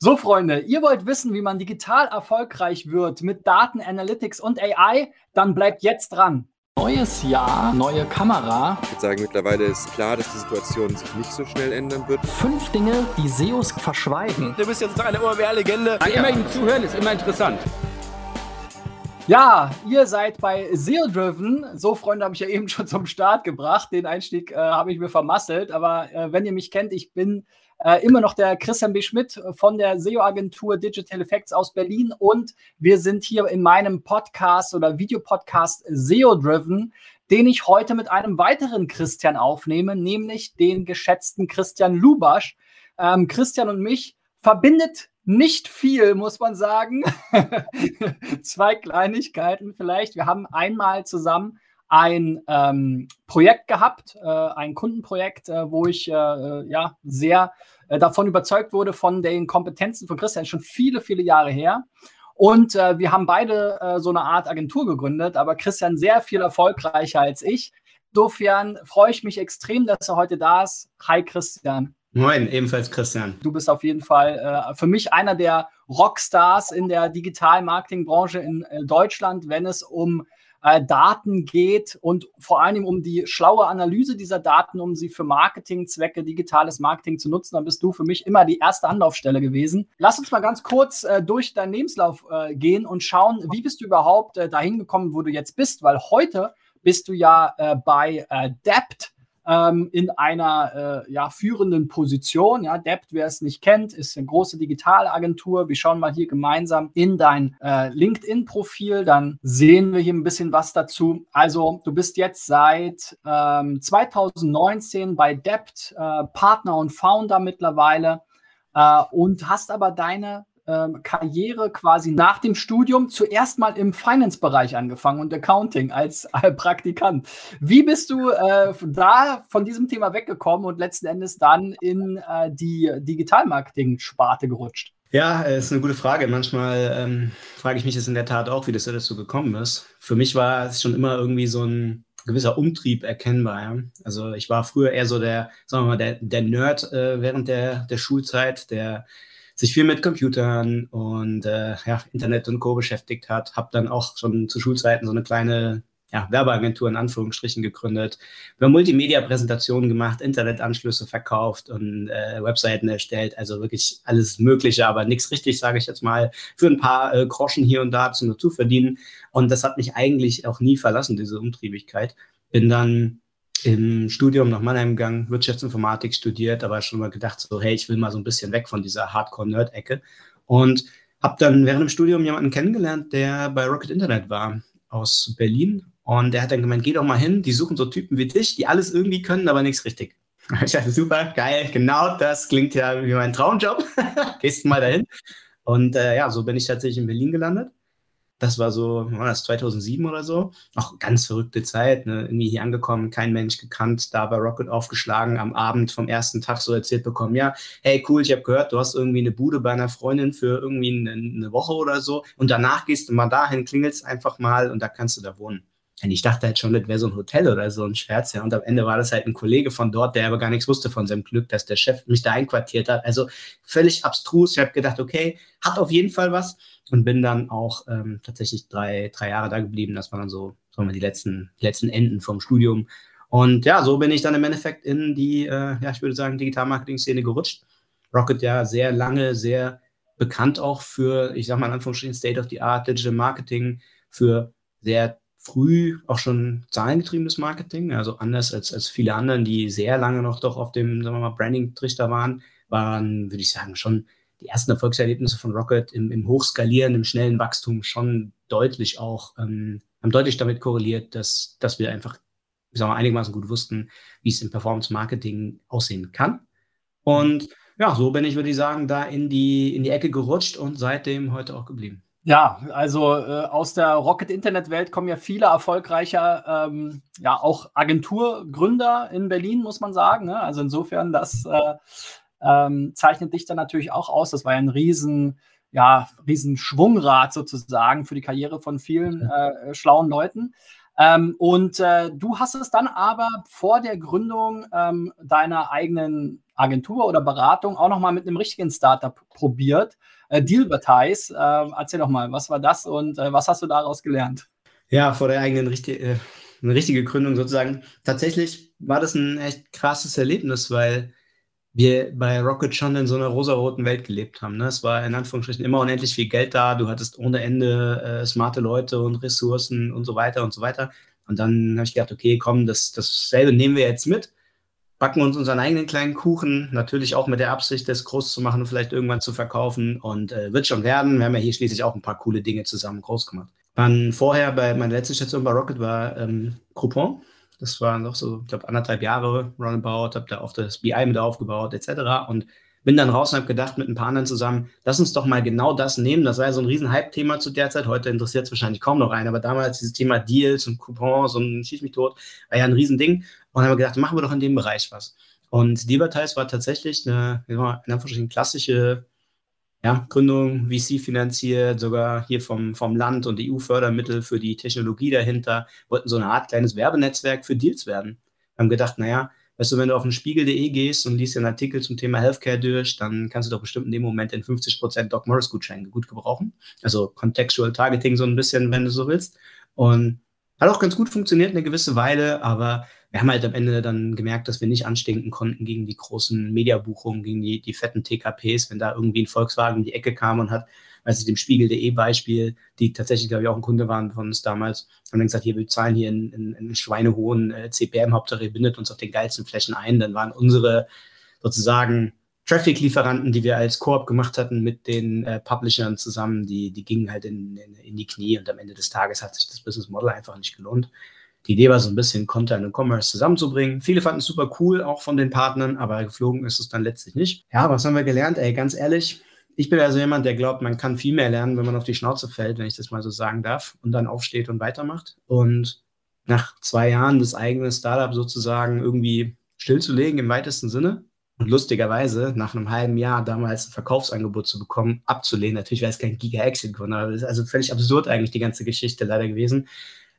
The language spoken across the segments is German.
So, Freunde, ihr wollt wissen, wie man digital erfolgreich wird mit Daten, Analytics und AI? Dann bleibt jetzt dran. Neues Jahr, neue Kamera. Ich würde sagen, mittlerweile ist klar, dass die Situation sich nicht so schnell ändern wird. Fünf Dinge, die SEOs verschweigen. Du bist jetzt doch eine OMR-Legende. Immer ihm zuhören ist immer interessant. Ja, ihr seid bei SEO Driven. So, Freunde, habe ich ja eben schon zum Start gebracht. Den Einstieg äh, habe ich mir vermasselt. Aber äh, wenn ihr mich kennt, ich bin äh, immer noch der Christian B. Schmidt von der SEO-Agentur Digital Effects aus Berlin und wir sind hier in meinem Podcast oder Videopodcast SEO Driven, den ich heute mit einem weiteren Christian aufnehme, nämlich den geschätzten Christian Lubasch. Ähm, Christian und mich verbindet nicht viel, muss man sagen. Zwei Kleinigkeiten vielleicht. Wir haben einmal zusammen ein ähm, Projekt gehabt, äh, ein Kundenprojekt, äh, wo ich äh, äh ja sehr äh, davon überzeugt wurde von den Kompetenzen von Christian, schon viele, viele Jahre her. Und äh, wir haben beide so eine Art Agentur gegründet, aber Christian sehr viel erfolgreicher als ich. Insofern freue ich mich extrem, dass er heute da ist. Hi Christian. Moin, ebenfalls Christian. Du bist auf jeden Fall für mich einer der Rockstars in der Digital-Marketing-Branche in Deutschland, wenn es um äh, Daten geht und vor allem um die schlaue Analyse dieser Daten, um sie für Marketingzwecke, digitales Marketing zu nutzen, dann bist du für mich immer die erste Anlaufstelle gewesen. Lass uns mal ganz kurz äh, durch deinen Lebenslauf äh, gehen und schauen, wie bist du überhaupt äh, dahin gekommen, wo du jetzt bist, weil heute bist du ja äh, bei äh, Dept ähm, in einer äh, ja, führenden Position. Ja, Dept, wer es nicht kennt, ist eine große Digitalagentur. Wir schauen mal hier gemeinsam in dein äh, LinkedIn-Profil, dann sehen wir hier ein bisschen was dazu. Also, du bist jetzt seit ähm, 2019 bei Dept, äh, Partner und Founder mittlerweile äh, und hast aber deine ähm, Karriere quasi nach dem Studium zuerst mal im Finance-Bereich angefangen und Accounting als äh, Praktikant. Wie bist du äh, da von diesem Thema weggekommen und letzten Endes dann in äh, die Digitalmarketing-Sparte gerutscht? Ja, äh, ist eine gute Frage. Manchmal ähm, frage ich mich das in der Tat auch, wie das dazu gekommen ist. Für mich war es schon immer irgendwie so ein gewisser Umtrieb erkennbar. Ja? Also ich war früher eher so der, sagen wir mal, der, der Nerd äh, während der, der Schulzeit, der sich viel mit Computern und äh, ja, Internet und Co. beschäftigt hat. Habe dann auch schon zu Schulzeiten so eine kleine ja, Werbeagentur in Anführungsstrichen gegründet. Wir Multimedia-Präsentationen gemacht, Internetanschlüsse verkauft und äh, Webseiten erstellt. Also wirklich alles Mögliche, aber nichts richtig, sage ich jetzt mal, für ein paar äh, Groschen hier und da zum dazu verdienen. Und das hat mich eigentlich auch nie verlassen, diese Umtriebigkeit. Bin dann im Studium nach Mannheim gegangen, Wirtschaftsinformatik studiert, aber schon mal gedacht, so, hey, ich will mal so ein bisschen weg von dieser Hardcore-Nerd-Ecke. Und habe dann während dem Studium jemanden kennengelernt, der bei Rocket Internet war, aus Berlin. Und der hat dann gemeint, geh doch mal hin, die suchen so Typen wie dich, die alles irgendwie können, aber nichts richtig. Ich dachte, super, geil, genau das klingt ja wie mein Traumjob. Gehst mal dahin. Und äh, ja, so bin ich tatsächlich in Berlin gelandet das war so, war das 2007 oder so? Auch ganz verrückte Zeit, ne? irgendwie hier angekommen, kein Mensch gekannt, da bei Rocket aufgeschlagen, am Abend vom ersten Tag so erzählt bekommen, ja, hey cool, ich habe gehört, du hast irgendwie eine Bude bei einer Freundin für irgendwie eine, eine Woche oder so und danach gehst du mal dahin, klingelst einfach mal und da kannst du da wohnen. Und ich dachte halt schon, das wäre so ein Hotel oder so ein Scherz, ja. Und am Ende war das halt ein Kollege von dort, der aber gar nichts wusste von seinem Glück, dass der Chef mich da einquartiert hat. Also völlig abstrus. Ich habe gedacht, okay, hat auf jeden Fall was. Und bin dann auch ähm, tatsächlich drei, drei Jahre da geblieben. Das waren dann so, sagen wir, die letzten, letzten Enden vom Studium. Und ja, so bin ich dann im Endeffekt in die, äh, ja, ich würde sagen, Digital-Marketing-Szene gerutscht. Rocket ja sehr lange, sehr bekannt auch für, ich sag mal in Anführungsstrichen, State of the Art, Digital Marketing, für sehr früh auch schon zahlengetriebenes Marketing, also anders als, als viele anderen, die sehr lange noch doch auf dem, sagen wir mal, Branding-Trichter waren, waren, würde ich sagen, schon die ersten Erfolgserlebnisse von Rocket im, im Hochskalieren, im schnellen Wachstum schon deutlich auch, ähm, haben deutlich damit korreliert, dass, dass wir einfach, sagen wir, einigermaßen gut wussten, wie es im Performance-Marketing aussehen kann. Und ja, so bin ich, würde ich sagen, da in die, in die Ecke gerutscht und seitdem heute auch geblieben. Ja, also äh, aus der Rocket-Internet-Welt kommen ja viele erfolgreiche, ähm, ja auch Agenturgründer in Berlin, muss man sagen. Ne? Also insofern, das äh, ähm, zeichnet dich dann natürlich auch aus. Das war ja ein riesen, ja, riesen Schwungrad sozusagen für die Karriere von vielen äh, schlauen Leuten. Ähm, und äh, du hast es dann aber vor der Gründung ähm, deiner eigenen Agentur oder Beratung auch nochmal mit einem richtigen Startup probiert. Äh, Dealvertise, äh, erzähl doch mal, was war das und äh, was hast du daraus gelernt? Ja, vor der eigenen richtig, äh, eine richtige Gründung sozusagen. Tatsächlich war das ein echt krasses Erlebnis, weil wir bei Rocket schon in so einer rosaroten Welt gelebt haben. Ne? Es war in Anführungsstrichen immer unendlich viel Geld da. Du hattest ohne Ende äh, smarte Leute und Ressourcen und so weiter und so weiter. Und dann habe ich gedacht, okay, komm, das, dasselbe nehmen wir jetzt mit, backen uns unseren eigenen kleinen Kuchen, natürlich auch mit der Absicht, das groß zu machen und vielleicht irgendwann zu verkaufen. Und äh, wird schon werden. Wir haben ja hier schließlich auch ein paar coole Dinge zusammen groß gemacht. Dann vorher bei meiner letzten Station bei Rocket war ähm, Groupon. Das waren noch so, ich glaube, anderthalb Jahre Runabout, habe da auch das BI mit aufgebaut, etc. Und bin dann raus und habe gedacht mit ein paar anderen zusammen, lass uns doch mal genau das nehmen. Das war ja so ein riesen Hype-Thema zu der Zeit. Heute interessiert es wahrscheinlich kaum noch einen, aber damals dieses Thema Deals und Coupons und Schieß mich tot war ja ein Riesending. Und haben wir gedacht, machen wir doch in dem Bereich was. Und Divertise war tatsächlich eine, in Anführungsstrichen, klassische ja, Gründung, VC finanziert, sogar hier vom, vom Land und EU-Fördermittel für die Technologie dahinter, wollten so eine Art kleines Werbenetzwerk für Deals werden. Wir haben gedacht, naja, weißt du, wenn du auf den Spiegel.de gehst und liest einen Artikel zum Thema Healthcare durch, dann kannst du doch bestimmt in dem Moment den 50% Doc Morris Gutschein gut gebrauchen. Also Contextual Targeting so ein bisschen, wenn du so willst. Und hat auch ganz gut funktioniert eine gewisse Weile, aber wir haben halt am Ende dann gemerkt, dass wir nicht anstinken konnten gegen die großen Mediabuchungen, gegen die, die fetten TKPs, wenn da irgendwie ein Volkswagen in die Ecke kam und hat, weiß ich, dem Spiegel.de Beispiel, die tatsächlich, glaube ich, auch ein Kunde waren von uns damals, haben dann gesagt, hier, wir zahlen hier einen, einen, einen schweinehohen äh, CPM, Hauptsache ihr bindet uns auf den geilsten Flächen ein. Dann waren unsere sozusagen Traffic-Lieferanten, die wir als Koop gemacht hatten mit den äh, Publishern zusammen, die, die gingen halt in, in, in, die Knie und am Ende des Tages hat sich das Business Model einfach nicht gelohnt. Die Idee war so ein bisschen Content und Commerce zusammenzubringen. Viele fanden es super cool, auch von den Partnern, aber geflogen ist es dann letztlich nicht. Ja, was haben wir gelernt? Ey, ganz ehrlich, ich bin also jemand, der glaubt, man kann viel mehr lernen, wenn man auf die Schnauze fällt, wenn ich das mal so sagen darf, und dann aufsteht und weitermacht. Und nach zwei Jahren das eigene Startup sozusagen irgendwie stillzulegen im weitesten Sinne und lustigerweise nach einem halben Jahr damals ein Verkaufsangebot zu bekommen, abzulehnen. Natürlich wäre es kein Giga-Exit-Grund, aber das ist also völlig absurd eigentlich die ganze Geschichte leider gewesen.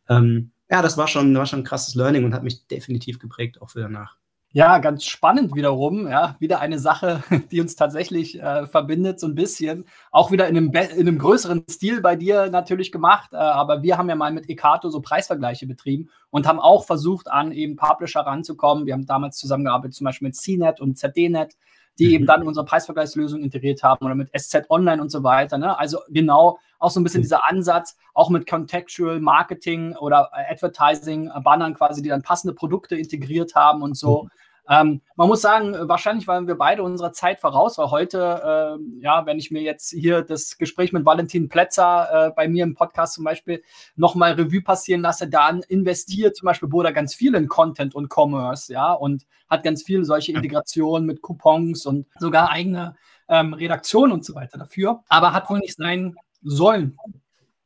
Ähm, ja, das war schon, war schon ein krasses Learning und hat mich definitiv geprägt, auch für danach. Ja, ganz spannend wiederum. Ja, wieder eine Sache, die uns tatsächlich äh, verbindet, so ein bisschen. Auch wieder in einem, in einem größeren Stil bei dir natürlich gemacht. Äh, aber wir haben ja mal mit Ekato so Preisvergleiche betrieben und haben auch versucht, an eben Publisher ranzukommen. Wir haben damals zusammengearbeitet, zum Beispiel mit CNET und ZDNet die mhm. eben dann unsere Preisvergleichslösung integriert haben oder mit SZ Online und so weiter. Ne? Also genau auch so ein bisschen mhm. dieser Ansatz, auch mit Contextual Marketing oder Advertising, äh, Bannern quasi, die dann passende Produkte integriert haben und so. Mhm. Ähm, man muss sagen, wahrscheinlich waren wir beide unserer Zeit voraus, weil heute, äh, ja, wenn ich mir jetzt hier das Gespräch mit Valentin Plätzer äh, bei mir im Podcast zum Beispiel nochmal Revue passieren lasse, dann investiert zum Beispiel Boda ganz viel in Content und Commerce, ja, und hat ganz viele solche Integrationen mit Coupons und sogar eigene ähm, Redaktion und so weiter dafür, aber hat wohl nicht sein sollen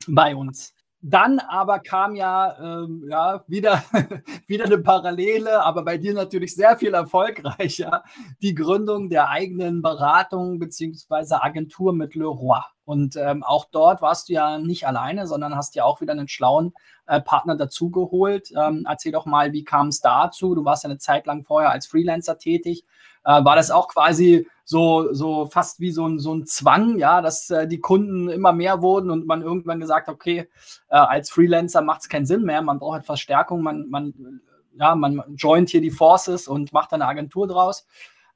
bei uns. Dann aber kam ja, ähm, ja wieder, wieder eine Parallele, aber bei dir natürlich sehr viel erfolgreicher, die Gründung der eigenen Beratung bzw. Agentur mit Leroy. Und ähm, auch dort warst du ja nicht alleine, sondern hast ja auch wieder einen schlauen äh, Partner dazugeholt. Ähm, erzähl doch mal, wie kam es dazu? Du warst ja eine Zeit lang vorher als Freelancer tätig. Äh, war das auch quasi so, so fast wie so ein, so ein Zwang, ja, dass äh, die Kunden immer mehr wurden und man irgendwann gesagt hat, okay, äh, als Freelancer macht es keinen Sinn mehr, man braucht halt Verstärkung, man, man, ja, man joint hier die Forces und macht eine Agentur draus.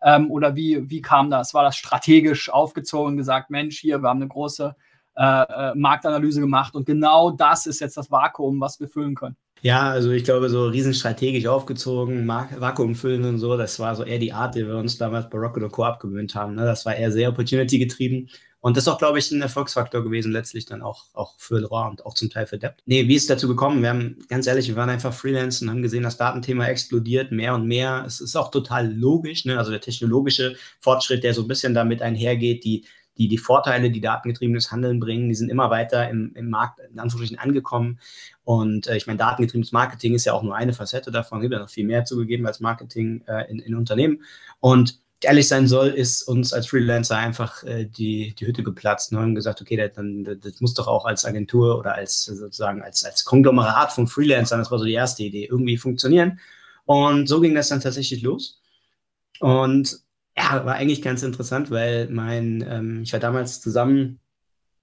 Ähm, oder wie, wie kam das? War das strategisch aufgezogen, gesagt, Mensch, hier, wir haben eine große äh, äh Marktanalyse gemacht und genau das ist jetzt das Vakuum, was wir füllen können. Ja, also ich glaube, so riesenstrategisch aufgezogen, Vakuum füllen und so, das war so eher die Art, die wir uns damals bei Rocket Co. abgewöhnt haben. Ne? Das war eher sehr Opportunity getrieben. Und das ist auch, glaube ich, ein Erfolgsfaktor gewesen, letztlich dann auch, auch für Leroy und auch zum Teil für Debt. Nee, wie ist es dazu gekommen? Wir haben, ganz ehrlich, wir waren einfach Freelance und haben gesehen, das Datenthema explodiert mehr und mehr. Es ist auch total logisch, ne? also der technologische Fortschritt, der so ein bisschen damit einhergeht, die die, die Vorteile, die datengetriebenes Handeln bringen, die sind immer weiter im, im Markt in Anführungsstrichen angekommen. Und äh, ich meine, datengetriebenes Marketing ist ja auch nur eine Facette davon, gibt ja noch viel mehr zugegeben als Marketing äh, in, in Unternehmen. Und ehrlich sein soll, ist uns als Freelancer einfach äh, die, die Hütte geplatzt und haben gesagt, okay, das, dann, das muss doch auch als Agentur oder als sozusagen als, als Konglomerat von Freelancern, das war so die erste Idee, irgendwie funktionieren. Und so ging das dann tatsächlich los. Und ja, war eigentlich ganz interessant, weil mein, ähm, ich war damals zusammen,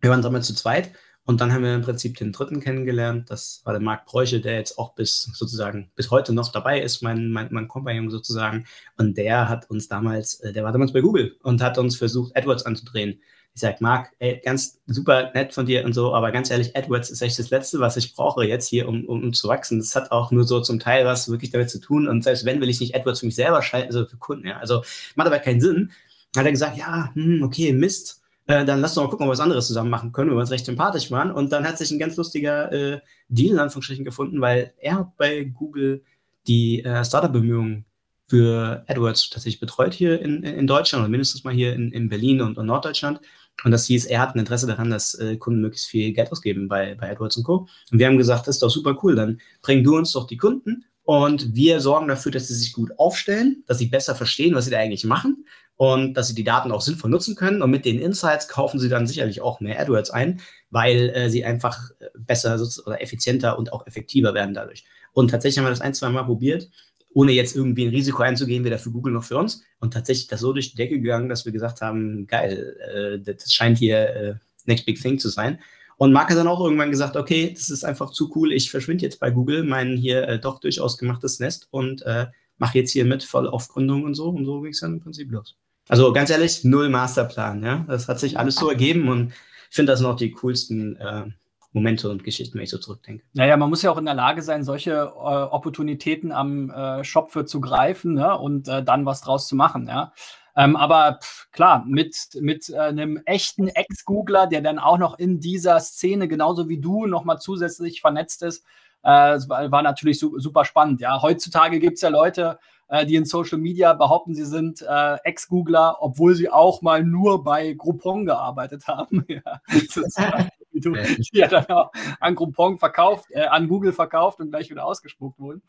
wir waren damals zu zweit und dann haben wir im Prinzip den dritten kennengelernt. Das war der Marc Bräuche, der jetzt auch bis sozusagen bis heute noch dabei ist, mein, mein, mein Kompagnon sozusagen. Und der hat uns damals, äh, der war damals bei Google und hat uns versucht, AdWords anzudrehen. Ich sag, Marc, ey, ganz super nett von dir und so, aber ganz ehrlich, AdWords ist echt das Letzte, was ich brauche jetzt hier, um, um, um zu wachsen. Das hat auch nur so zum Teil was wirklich damit zu tun. Und selbst wenn, will ich nicht AdWords für mich selber schalten, also für Kunden, ja. Also macht aber keinen Sinn. Dann hat er gesagt, ja, hm, okay, Mist äh, dann lass doch mal gucken, ob wir was anderes zusammen machen können, weil wir uns recht sympathisch waren. Und dann hat sich ein ganz lustiger äh, Deal in Anführungsstrichen gefunden, weil er bei Google die äh, Startup-Bemühungen für AdWords tatsächlich betreut hier in, in Deutschland oder mindestens mal hier in, in Berlin und, und Norddeutschland. Und das hieß, er hat ein Interesse daran, dass äh, Kunden möglichst viel Geld ausgeben bei, bei AdWords und Co. Und wir haben gesagt, das ist doch super cool, dann bring du uns doch die Kunden und wir sorgen dafür, dass sie sich gut aufstellen, dass sie besser verstehen, was sie da eigentlich machen und dass sie die Daten auch sinnvoll nutzen können. Und mit den Insights kaufen sie dann sicherlich auch mehr AdWords ein, weil äh, sie einfach äh, besser oder effizienter und auch effektiver werden dadurch. Und tatsächlich haben wir das ein, zwei Mal probiert, ohne jetzt irgendwie ein Risiko einzugehen, weder für Google noch für uns. Und tatsächlich das so durch die Decke gegangen, dass wir gesagt haben, geil, äh, das scheint hier äh, Next Big Thing zu sein. Und Mark hat dann auch irgendwann gesagt, okay, das ist einfach zu cool, ich verschwinde jetzt bei Google, mein hier äh, doch durchaus gemachtes Nest und äh, mache jetzt hier mit voll auf Gründung und so. Und so ging es dann im Prinzip los. Also ganz ehrlich, null Masterplan. Ja? Das hat sich alles so ergeben und ich finde das noch die coolsten äh, Momente und Geschichten, wenn ich so zurückdenke. Naja, man muss ja auch in der Lage sein, solche äh, Opportunitäten am äh, Shop für zu greifen ne? und äh, dann was draus zu machen. Ja? Ähm, aber pff, klar, mit, mit äh, einem echten Ex-Googler, der dann auch noch in dieser Szene genauso wie du nochmal zusätzlich vernetzt ist, äh, war, war, natürlich su super spannend. Ja, heutzutage gibt es ja Leute, äh, die in Social Media behaupten, sie sind äh, Ex-Googler, obwohl sie auch mal nur bei Groupon gearbeitet haben. ja, wie du, die ja dann auch an Groupon verkauft, äh, an Google verkauft und gleich wieder ausgespuckt wurden.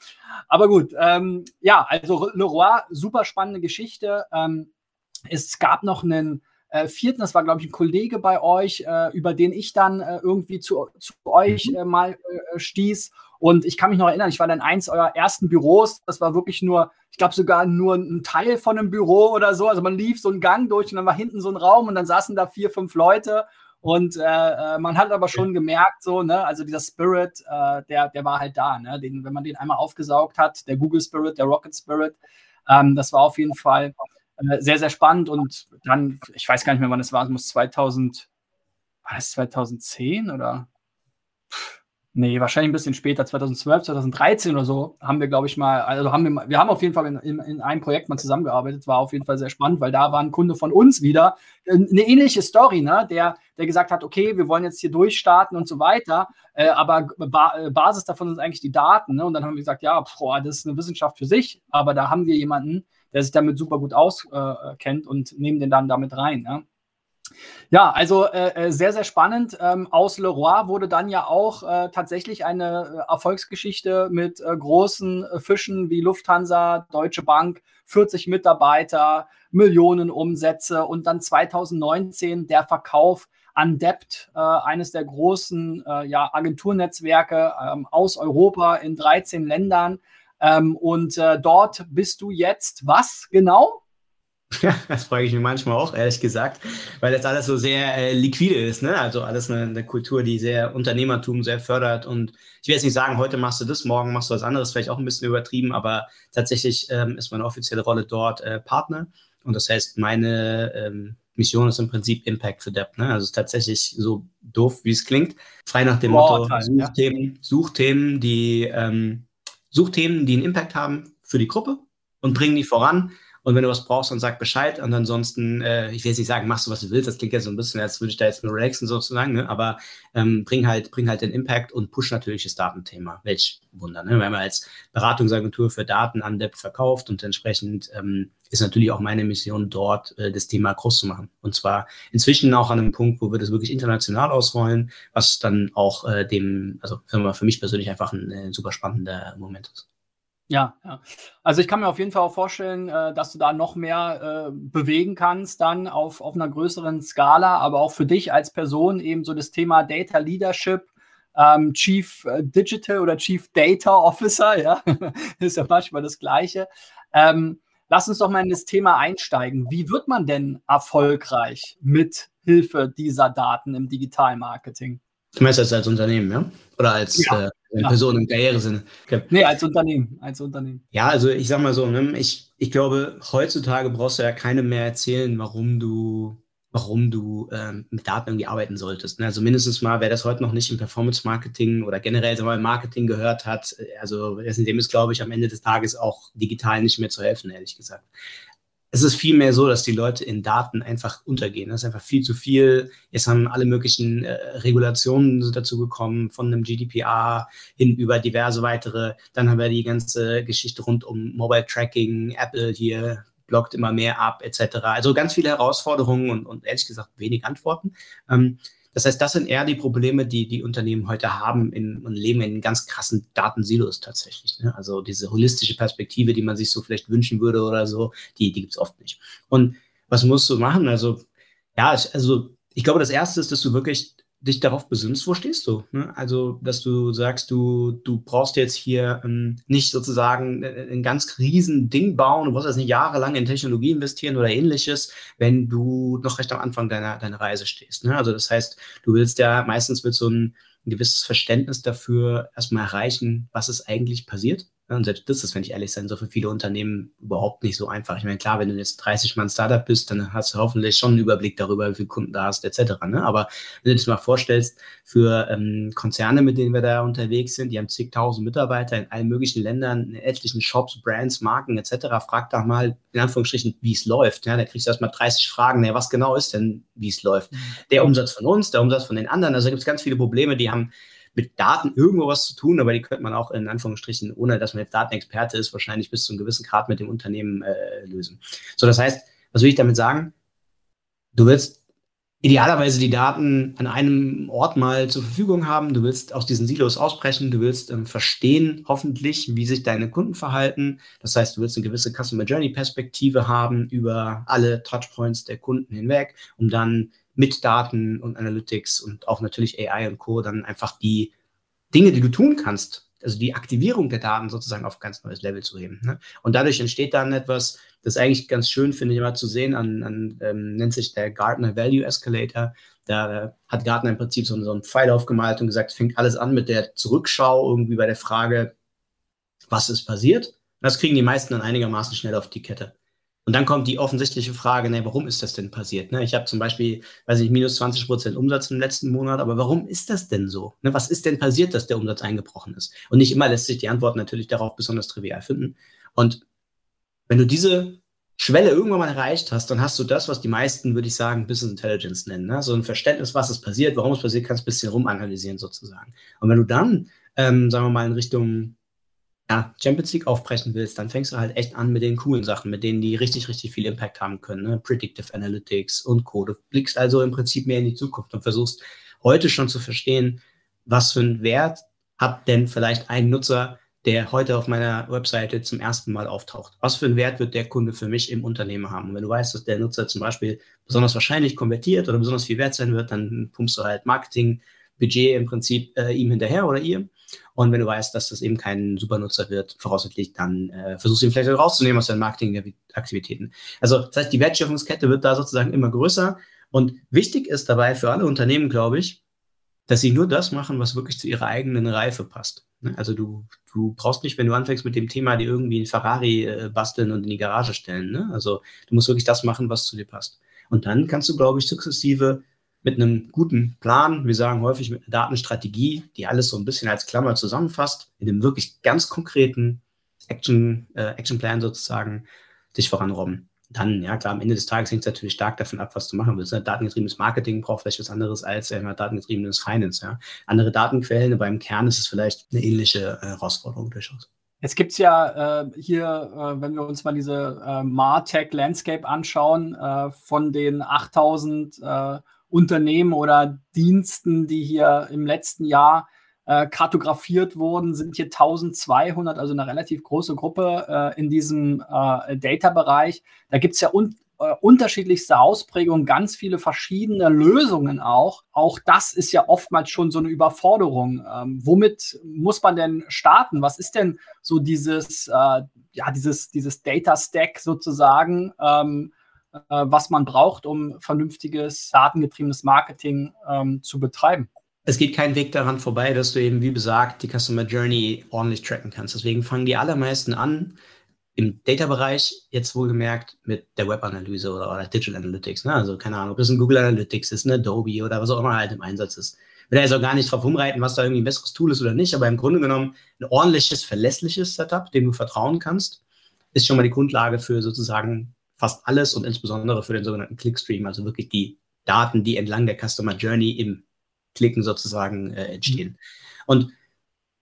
Aber gut, ähm, ja, also Leroy, super spannende Geschichte. Ähm, es gab noch einen äh, vierten, das war, glaube ich, ein Kollege bei euch, äh, über den ich dann äh, irgendwie zu, zu euch mhm. äh, mal äh, stieß. Und ich kann mich noch erinnern, ich war dann eins eurer ersten Büros. Das war wirklich nur, ich glaube sogar nur ein Teil von einem Büro oder so. Also man lief so einen Gang durch und dann war hinten so ein Raum und dann saßen da vier, fünf Leute. Und äh, man hat aber schon gemerkt, so, ne, also dieser Spirit, äh, der, der war halt da, ne? Den, wenn man den einmal aufgesaugt hat, der Google Spirit, der Rocket Spirit, ähm, das war auf jeden Fall äh, sehr, sehr spannend. Und dann, ich weiß gar nicht mehr, wann es war, es muss 2000, war das 2010 oder? Pff, nee, wahrscheinlich ein bisschen später, 2012, 2013 oder so, haben wir, glaube ich, mal, also haben wir, wir haben auf jeden Fall in, in, in, einem Projekt mal zusammengearbeitet, war auf jeden Fall sehr spannend, weil da war ein Kunde von uns wieder, äh, eine ähnliche Story, ne, der, der gesagt hat, okay, wir wollen jetzt hier durchstarten und so weiter, äh, aber ba Basis davon sind eigentlich die Daten, ne, und dann haben wir gesagt, ja, boah, das ist eine Wissenschaft für sich, aber da haben wir jemanden, der sich damit super gut auskennt äh, und nehmen den dann damit rein. Ja, ja also äh, äh, sehr, sehr spannend. Ähm, aus Leroy wurde dann ja auch äh, tatsächlich eine äh, Erfolgsgeschichte mit äh, großen Fischen wie Lufthansa, Deutsche Bank, 40 Mitarbeiter, Millionen Umsätze und dann 2019 der Verkauf an Debt, äh, eines der großen äh, ja, Agenturnetzwerke ähm, aus Europa in 13 Ländern. Ähm, und äh, dort bist du jetzt was genau? Ja, das frage ich mich manchmal auch, ehrlich gesagt, weil das alles so sehr äh, liquide ist, ne? Also alles eine, eine, Kultur, die sehr Unternehmertum sehr fördert. Und ich will jetzt nicht sagen, heute machst du das, morgen machst du was anderes, vielleicht auch ein bisschen übertrieben, aber tatsächlich ähm, ist meine offizielle Rolle dort äh, Partner. Und das heißt, meine ähm, Mission ist im Prinzip Impact für Depp. Ne? Also es ist tatsächlich so doof, wie es klingt. Frei nach dem Motto, Suchthemen, ja. Suchthemen, die ähm, Such Themen, die einen Impact haben für die Gruppe und bring die voran. Und wenn du was brauchst, dann sag Bescheid. Und ansonsten, äh, ich will jetzt nicht sagen, machst du, was du willst. Das klingt jetzt so ein bisschen, als würde ich da jetzt nur relaxen sozusagen. Ne? Aber ähm, bring halt, bring halt den Impact und push natürlich das Datenthema. Welch Wunder. Ne? Wir haben als Beratungsagentur für Daten an Depp verkauft und entsprechend ähm, ist natürlich auch meine Mission dort, äh, das Thema groß zu machen. Und zwar inzwischen auch an einem Punkt, wo wir das wirklich international ausrollen, was dann auch äh, dem, also für mich persönlich einfach ein äh, super spannender Moment ist. Ja, ja. Also ich kann mir auf jeden Fall auch vorstellen, äh, dass du da noch mehr äh, bewegen kannst, dann auf, auf einer größeren Skala, aber auch für dich als Person eben so das Thema Data Leadership, ähm, Chief äh, Digital oder Chief Data Officer, ja, ist ja manchmal das Gleiche. Ähm, lass uns doch mal in das Thema einsteigen. Wie wird man denn erfolgreich mit Hilfe dieser Daten im Digitalmarketing? Du meinst das als Unternehmen, ja? Oder als ja. äh, ja. Person im Karrieresinne? Okay. Nee, als Unternehmen. Als Unternehmen. Ja, also ich sag mal so, ne? ich, ich glaube, heutzutage brauchst du ja keinem mehr erzählen, warum du warum du ähm, mit Daten irgendwie arbeiten solltest. Ne? Also mindestens mal, wer das heute noch nicht im Performance-Marketing oder generell im Marketing gehört hat, äh, also dem ist, glaube ich, am Ende des Tages auch digital nicht mehr zu helfen, ehrlich gesagt es ist vielmehr so, dass die Leute in Daten einfach untergehen. Das ist einfach viel zu viel. Jetzt haben alle möglichen äh, Regulationen dazu gekommen, von einem GDPR hin über diverse weitere. Dann haben wir die ganze Geschichte rund um Mobile Tracking, Apple hier blockt immer mehr ab, etc. Also ganz viele Herausforderungen und, und ehrlich gesagt wenig Antworten. Ähm, das heißt, das sind eher die Probleme, die die Unternehmen heute haben in, und leben in ganz krassen Datensilos tatsächlich. Ne? Also diese holistische Perspektive, die man sich so vielleicht wünschen würde oder so, die, die gibt es oft nicht. Und was musst du machen? Also, ja, also ich glaube, das Erste ist, dass du wirklich dich darauf besinnst, wo stehst du? Ne? Also, dass du sagst, du, du brauchst jetzt hier ähm, nicht sozusagen äh, ein ganz riesen Ding bauen, du brauchst jetzt nicht jahrelang in Technologie investieren oder ähnliches, wenn du noch recht am Anfang deiner, deiner Reise stehst. Ne? Also, das heißt, du willst ja meistens mit so ein, ein gewisses Verständnis dafür erstmal erreichen, was ist eigentlich passiert und selbst das ist, wenn ich ehrlich sein so für viele Unternehmen überhaupt nicht so einfach. Ich meine, klar, wenn du jetzt 30 Mann Startup bist, dann hast du hoffentlich schon einen Überblick darüber, wie viele Kunden du hast, etc. Ne? Aber wenn du dir das mal vorstellst, für ähm, Konzerne, mit denen wir da unterwegs sind, die haben zigtausend Mitarbeiter in allen möglichen Ländern, in etlichen Shops, Brands, Marken, etc. Frag doch mal, in Anführungsstrichen, wie es läuft. Ja? Da kriegst du erstmal 30 Fragen, ja, was genau ist denn, wie es läuft? Mhm. Der Umsatz von uns, der Umsatz von den anderen, also da gibt es ganz viele Probleme, die haben mit Daten irgendwo was zu tun, aber die könnte man auch in Anführungsstrichen, ohne dass man jetzt Datenexperte ist, wahrscheinlich bis zu einem gewissen Grad mit dem Unternehmen äh, lösen. So, das heißt, was will ich damit sagen? Du willst idealerweise die Daten an einem Ort mal zur Verfügung haben. Du willst aus diesen Silos ausbrechen. Du willst ähm, verstehen, hoffentlich, wie sich deine Kunden verhalten. Das heißt, du willst eine gewisse Customer Journey Perspektive haben über alle Touchpoints der Kunden hinweg, um dann mit Daten und Analytics und auch natürlich AI und Co. dann einfach die Dinge, die du tun kannst, also die Aktivierung der Daten sozusagen auf ein ganz neues Level zu heben. Ne? Und dadurch entsteht dann etwas, das eigentlich ganz schön finde ich immer zu sehen, an, an ähm, nennt sich der Gartner Value Escalator. Da hat Gartner im Prinzip so, so einen Pfeil aufgemalt und gesagt, fängt alles an mit der Zurückschau irgendwie bei der Frage, was ist passiert. Das kriegen die meisten dann einigermaßen schnell auf die Kette. Und dann kommt die offensichtliche Frage, ne, warum ist das denn passiert? Ne? Ich habe zum Beispiel, weiß ich, minus 20 Prozent Umsatz im letzten Monat, aber warum ist das denn so? Ne, was ist denn passiert, dass der Umsatz eingebrochen ist? Und nicht immer lässt sich die Antwort natürlich darauf besonders trivial finden. Und wenn du diese Schwelle irgendwann mal erreicht hast, dann hast du das, was die meisten, würde ich sagen, Business Intelligence nennen. Ne? So ein Verständnis, was ist passiert, warum es passiert, kannst du ein bisschen rumanalysieren sozusagen. Und wenn du dann, ähm, sagen wir mal, in Richtung ja, Champions League aufbrechen willst, dann fängst du halt echt an mit den coolen Sachen, mit denen die richtig, richtig viel Impact haben können. Ne? Predictive Analytics und Co. Du blickst also im Prinzip mehr in die Zukunft und versuchst heute schon zu verstehen, was für einen Wert hat denn vielleicht ein Nutzer, der heute auf meiner Webseite zum ersten Mal auftaucht. Was für einen Wert wird der Kunde für mich im Unternehmen haben? Und wenn du weißt, dass der Nutzer zum Beispiel besonders wahrscheinlich konvertiert oder besonders viel wert sein wird, dann pumpst du halt Marketingbudget im Prinzip äh, ihm hinterher oder ihr. Und wenn du weißt, dass das eben kein Supernutzer wird, voraussichtlich, dann äh, versuchst du ihn vielleicht rauszunehmen aus deinen Marketingaktivitäten. Also das heißt, die Wertschöpfungskette wird da sozusagen immer größer. Und wichtig ist dabei für alle Unternehmen, glaube ich, dass sie nur das machen, was wirklich zu ihrer eigenen Reife passt. Ne? Also du, du brauchst nicht, wenn du anfängst mit dem Thema, die irgendwie ein Ferrari äh, basteln und in die Garage stellen. Ne? Also du musst wirklich das machen, was zu dir passt. Und dann kannst du, glaube ich, sukzessive mit einem guten Plan, wir sagen häufig mit einer Datenstrategie, die alles so ein bisschen als Klammer zusammenfasst, in einem wirklich ganz konkreten Action, äh, Action Plan sozusagen, dich voranrobben. Dann, ja klar, am Ende des Tages hängt es natürlich stark davon ab, was du machen willst. Ne? Datengetriebenes Marketing braucht vielleicht was anderes als äh, datengetriebenes Finance. Ja? Andere Datenquellen, aber im Kern ist es vielleicht eine ähnliche äh, Herausforderung durchaus. Jetzt gibt es ja äh, hier, äh, wenn wir uns mal diese äh, Martech Landscape anschauen, äh, von den 8000 Unternehmen oder Diensten, die hier im letzten Jahr äh, kartografiert wurden, sind hier 1200, also eine relativ große Gruppe äh, in diesem äh, Data-Bereich. Da gibt es ja un äh, unterschiedlichste Ausprägungen, ganz viele verschiedene Lösungen auch. Auch das ist ja oftmals schon so eine Überforderung. Ähm, womit muss man denn starten? Was ist denn so dieses, äh, ja, dieses, dieses Data Stack sozusagen, ähm, äh, was man braucht, um vernünftiges, datengetriebenes Marketing ähm, zu betreiben? es geht kein Weg daran vorbei, dass du eben, wie besagt, die Customer Journey ordentlich tracken kannst. Deswegen fangen die allermeisten an, im Data-Bereich, jetzt wohlgemerkt, mit der Web-Analyse oder, oder, Digital Analytics. Ne? Also keine Ahnung, ob das ein Google Analytics ist, ein Adobe oder was auch immer halt im Einsatz ist. Ich will da jetzt auch gar nicht drauf rumreiten, was da irgendwie ein besseres Tool ist oder nicht, aber im Grunde genommen ein ordentliches, verlässliches Setup, dem du vertrauen kannst, ist schon mal die Grundlage für sozusagen fast alles und insbesondere für den sogenannten Clickstream, also wirklich die Daten, die entlang der Customer Journey im Klicken sozusagen äh, entstehen. Mhm. Und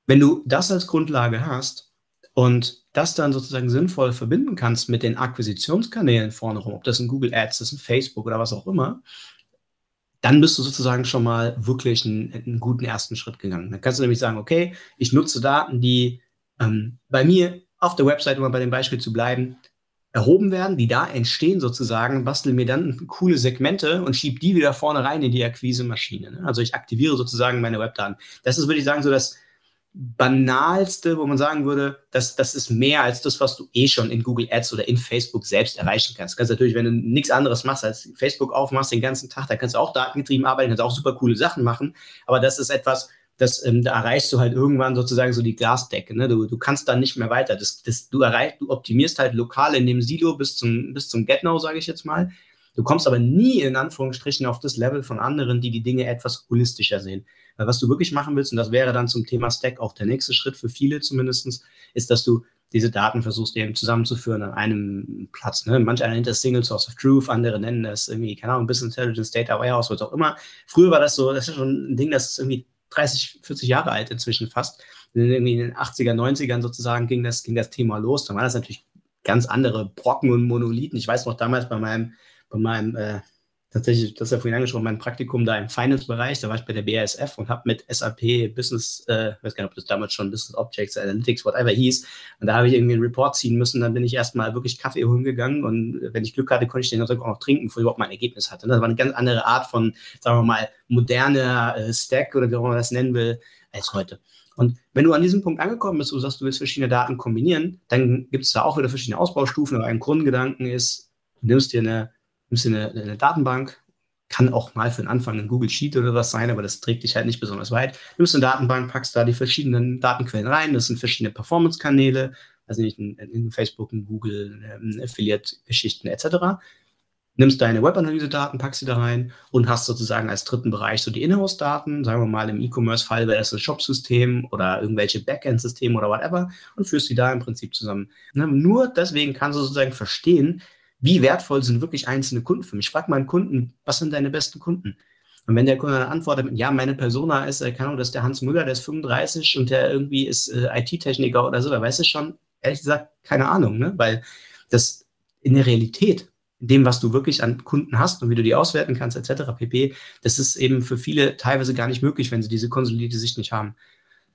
wenn du das als Grundlage hast und das dann sozusagen sinnvoll verbinden kannst mit den Akquisitionskanälen vorne rum, ob das ein Google Ads ist, ein Facebook oder was auch immer, dann bist du sozusagen schon mal wirklich einen, einen guten ersten Schritt gegangen. Dann kannst du nämlich sagen, okay, ich nutze Daten, die ähm, bei mir auf der Website, um mal bei dem Beispiel zu bleiben, erhoben werden, die da entstehen sozusagen, bastel mir dann coole Segmente und schiebe die wieder vorne rein in die Akquise-Maschine. Ne? Also ich aktiviere sozusagen meine Webdaten. Das ist, würde ich sagen, so das banalste, wo man sagen würde, dass das ist mehr als das, was du eh schon in Google Ads oder in Facebook selbst erreichen kannst. Du kannst natürlich, wenn du nichts anderes machst als Facebook aufmachst den ganzen Tag, da kannst du auch datengetrieben arbeiten, kannst auch super coole Sachen machen. Aber das ist etwas, das, ähm, da erreichst du halt irgendwann sozusagen so die Glasdecke. Ne? Du, du kannst dann nicht mehr weiter. Das, das, du, erreich, du optimierst halt lokal in dem Silo bis zum, bis zum Get-Now, sage ich jetzt mal. Du kommst aber nie in Anführungsstrichen auf das Level von anderen, die die Dinge etwas holistischer sehen. Weil was du wirklich machen willst, und das wäre dann zum Thema Stack auch der nächste Schritt für viele zumindestens, ist, dass du diese Daten versuchst eben zusammenzuführen an einem Platz. Ne? Manche nennt das Single Source of Truth, andere nennen das irgendwie, keine Ahnung, Business Intelligence, Data Warehouse, was auch immer. Früher war das so, das ist schon ein Ding, das ist irgendwie 30, 40 Jahre alt inzwischen fast. In den 80er, 90ern sozusagen ging das, ging das Thema los. Da waren das natürlich ganz andere Brocken und Monolithen. Ich weiß noch damals bei meinem, bei meinem äh, tatsächlich, das ist ja vorhin angesprochen, mein Praktikum da im Finance-Bereich, da war ich bei der BASF und habe mit SAP Business, äh, weiß gar nicht, ob das damals schon Business Objects, Analytics, whatever hieß, und da habe ich irgendwie einen Report ziehen müssen, dann bin ich erstmal wirklich Kaffee holen gegangen und wenn ich Glück hatte, konnte ich den auch noch trinken, bevor ich überhaupt mein Ergebnis hatte. Das war eine ganz andere Art von, sagen wir mal, moderner äh, Stack oder wie auch immer man das nennen will, als heute. Und wenn du an diesem Punkt angekommen bist, wo du sagst, du willst verschiedene Daten kombinieren, dann gibt es da auch wieder verschiedene Ausbaustufen, aber ein Grundgedanken ist, du nimmst dir eine nimmst du eine, eine Datenbank, kann auch mal für den Anfang ein Google Sheet oder was sein, aber das trägt dich halt nicht besonders weit. Du nimmst eine Datenbank, packst da die verschiedenen Datenquellen rein, das sind verschiedene Performance-Kanäle, also nicht in, in, Facebook, in Google, ähm, Affiliate-Geschichten etc. Nimmst deine Web-Analyse-Daten, packst sie da rein und hast sozusagen als dritten Bereich so die Inhouse-Daten, sagen wir mal im E-Commerce-Fall wäre das das Shop-System oder irgendwelche Backend-Systeme oder whatever und führst die da im Prinzip zusammen. Ne, nur deswegen kannst du sozusagen verstehen, wie wertvoll sind wirklich einzelne Kunden für mich? Ich frage meinen Kunden, was sind deine besten Kunden? Und wenn der Kunde dann antwortet ja, meine Persona ist, äh, keine Ahnung, das ist der Hans Müller, der ist 35 und der irgendwie ist äh, IT-Techniker oder so, da weißt du schon, ehrlich gesagt, keine Ahnung, ne? Weil das in der Realität, dem, was du wirklich an Kunden hast und wie du die auswerten kannst, etc., pp., das ist eben für viele teilweise gar nicht möglich, wenn sie diese konsolidierte Sicht nicht haben.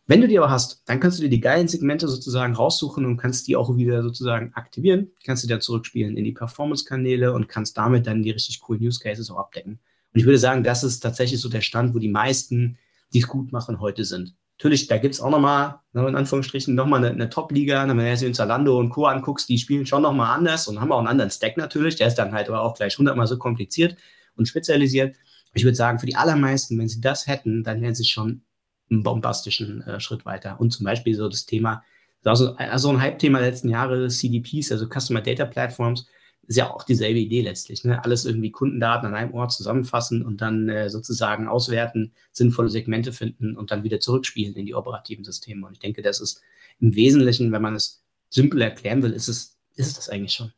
Wenn du die aber hast, dann kannst du dir die geilen Segmente sozusagen raussuchen und kannst die auch wieder sozusagen aktivieren, kannst die dann zurückspielen in die Performance-Kanäle und kannst damit dann die richtig coolen Use Cases auch abdecken. Und ich würde sagen, das ist tatsächlich so der Stand, wo die meisten, die es gut machen, heute sind. Natürlich, da gibt es auch nochmal, ne, in Anführungsstrichen, nochmal eine, eine Top-Liga. Wenn du in Zalando und Co. anguckst, die spielen schon nochmal anders und haben auch einen anderen Stack natürlich. Der ist dann halt aber auch gleich hundertmal so kompliziert und spezialisiert. Ich würde sagen, für die allermeisten, wenn sie das hätten, dann wären sie schon einen bombastischen äh, Schritt weiter. Und zum Beispiel so das Thema, also, also ein Hype-Thema letzten Jahre, CDPs, also Customer Data Platforms, ist ja auch dieselbe Idee letztlich. Ne? Alles irgendwie Kundendaten an einem Ort zusammenfassen und dann äh, sozusagen auswerten, sinnvolle Segmente finden und dann wieder zurückspielen in die operativen Systeme. Und ich denke, das ist im Wesentlichen, wenn man es simpel erklären will, ist es, ist es das eigentlich schon.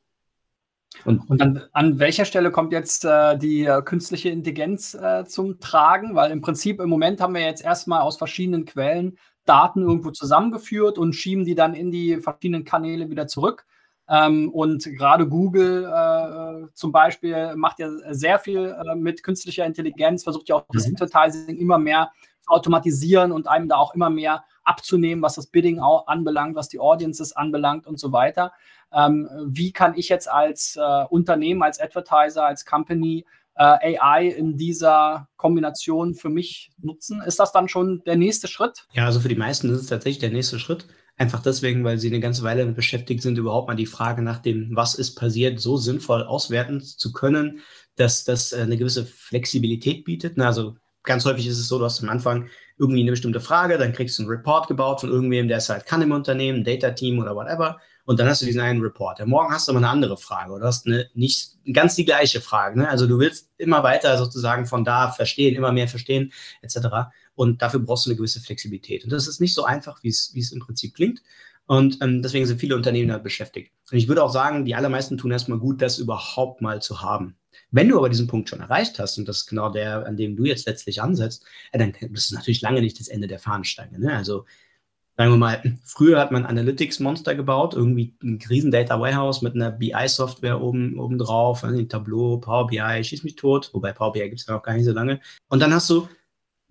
Und, und an, an, welcher Stelle kommt jetzt äh, die äh, künstliche Intelligenz äh, zum Tragen? Weil im Prinzip im Moment haben wir jetzt erstmal aus verschiedenen Quellen Daten irgendwo zusammengeführt und schieben die dann in die verschiedenen Kanäle wieder zurück. Ähm, und gerade Google äh, zum Beispiel macht ja sehr viel äh, mit künstlicher Intelligenz, versucht ja auch das mhm. Advertising immer mehr zu automatisieren und einem da auch immer mehr abzunehmen, was das Bidding auch anbelangt, was die Audiences anbelangt und so weiter. Ähm, wie kann ich jetzt als äh, Unternehmen, als Advertiser, als Company äh, AI in dieser Kombination für mich nutzen? Ist das dann schon der nächste Schritt? Ja, also für die meisten ist es tatsächlich der nächste Schritt. Einfach deswegen, weil sie eine ganze Weile beschäftigt sind, überhaupt mal die Frage nach dem, was ist passiert, so sinnvoll auswerten zu können, dass das äh, eine gewisse Flexibilität bietet. Also ganz häufig ist es so, du hast am Anfang irgendwie eine bestimmte Frage, dann kriegst du einen Report gebaut von irgendwem, der es halt kann im Unternehmen, Data-Team oder whatever. Und dann hast du diesen einen Report. Ja, morgen hast du aber eine andere Frage oder hast eine nicht ganz die gleiche Frage. Ne? Also du willst immer weiter sozusagen von da verstehen, immer mehr verstehen, etc. Und dafür brauchst du eine gewisse Flexibilität. Und das ist nicht so einfach, wie es, im Prinzip klingt. Und ähm, deswegen sind viele Unternehmen damit beschäftigt. Und ich würde auch sagen, die allermeisten tun erstmal gut, das überhaupt mal zu haben. Wenn du aber diesen Punkt schon erreicht hast, und das ist genau der, an dem du jetzt letztlich ansetzt, dann ist es natürlich lange nicht das Ende der Fahnenstange. Ne? Also sagen wir mal, früher hat man Analytics-Monster gebaut, irgendwie ein riesen Data Warehouse mit einer BI-Software oben, oben drauf, also Tableau, Power BI, schieß mich tot, wobei Power BI gibt es ja noch gar nicht so lange. Und dann hast du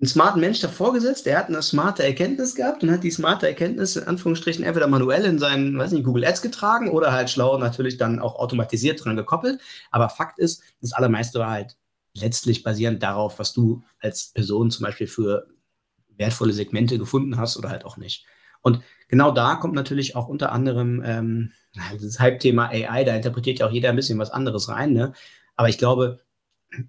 einen smarten Mensch davor gesetzt, der hat eine smarte Erkenntnis gehabt und hat die smarte Erkenntnis in Anführungsstrichen entweder manuell in seinen, weiß nicht, Google Ads getragen oder halt schlau natürlich dann auch automatisiert dran gekoppelt. Aber Fakt ist, das allermeiste war halt letztlich basierend darauf, was du als Person zum Beispiel für wertvolle Segmente gefunden hast oder halt auch nicht. Und genau da kommt natürlich auch unter anderem ähm, das Hype-Thema AI, da interpretiert ja auch jeder ein bisschen was anderes rein. Ne? Aber ich glaube,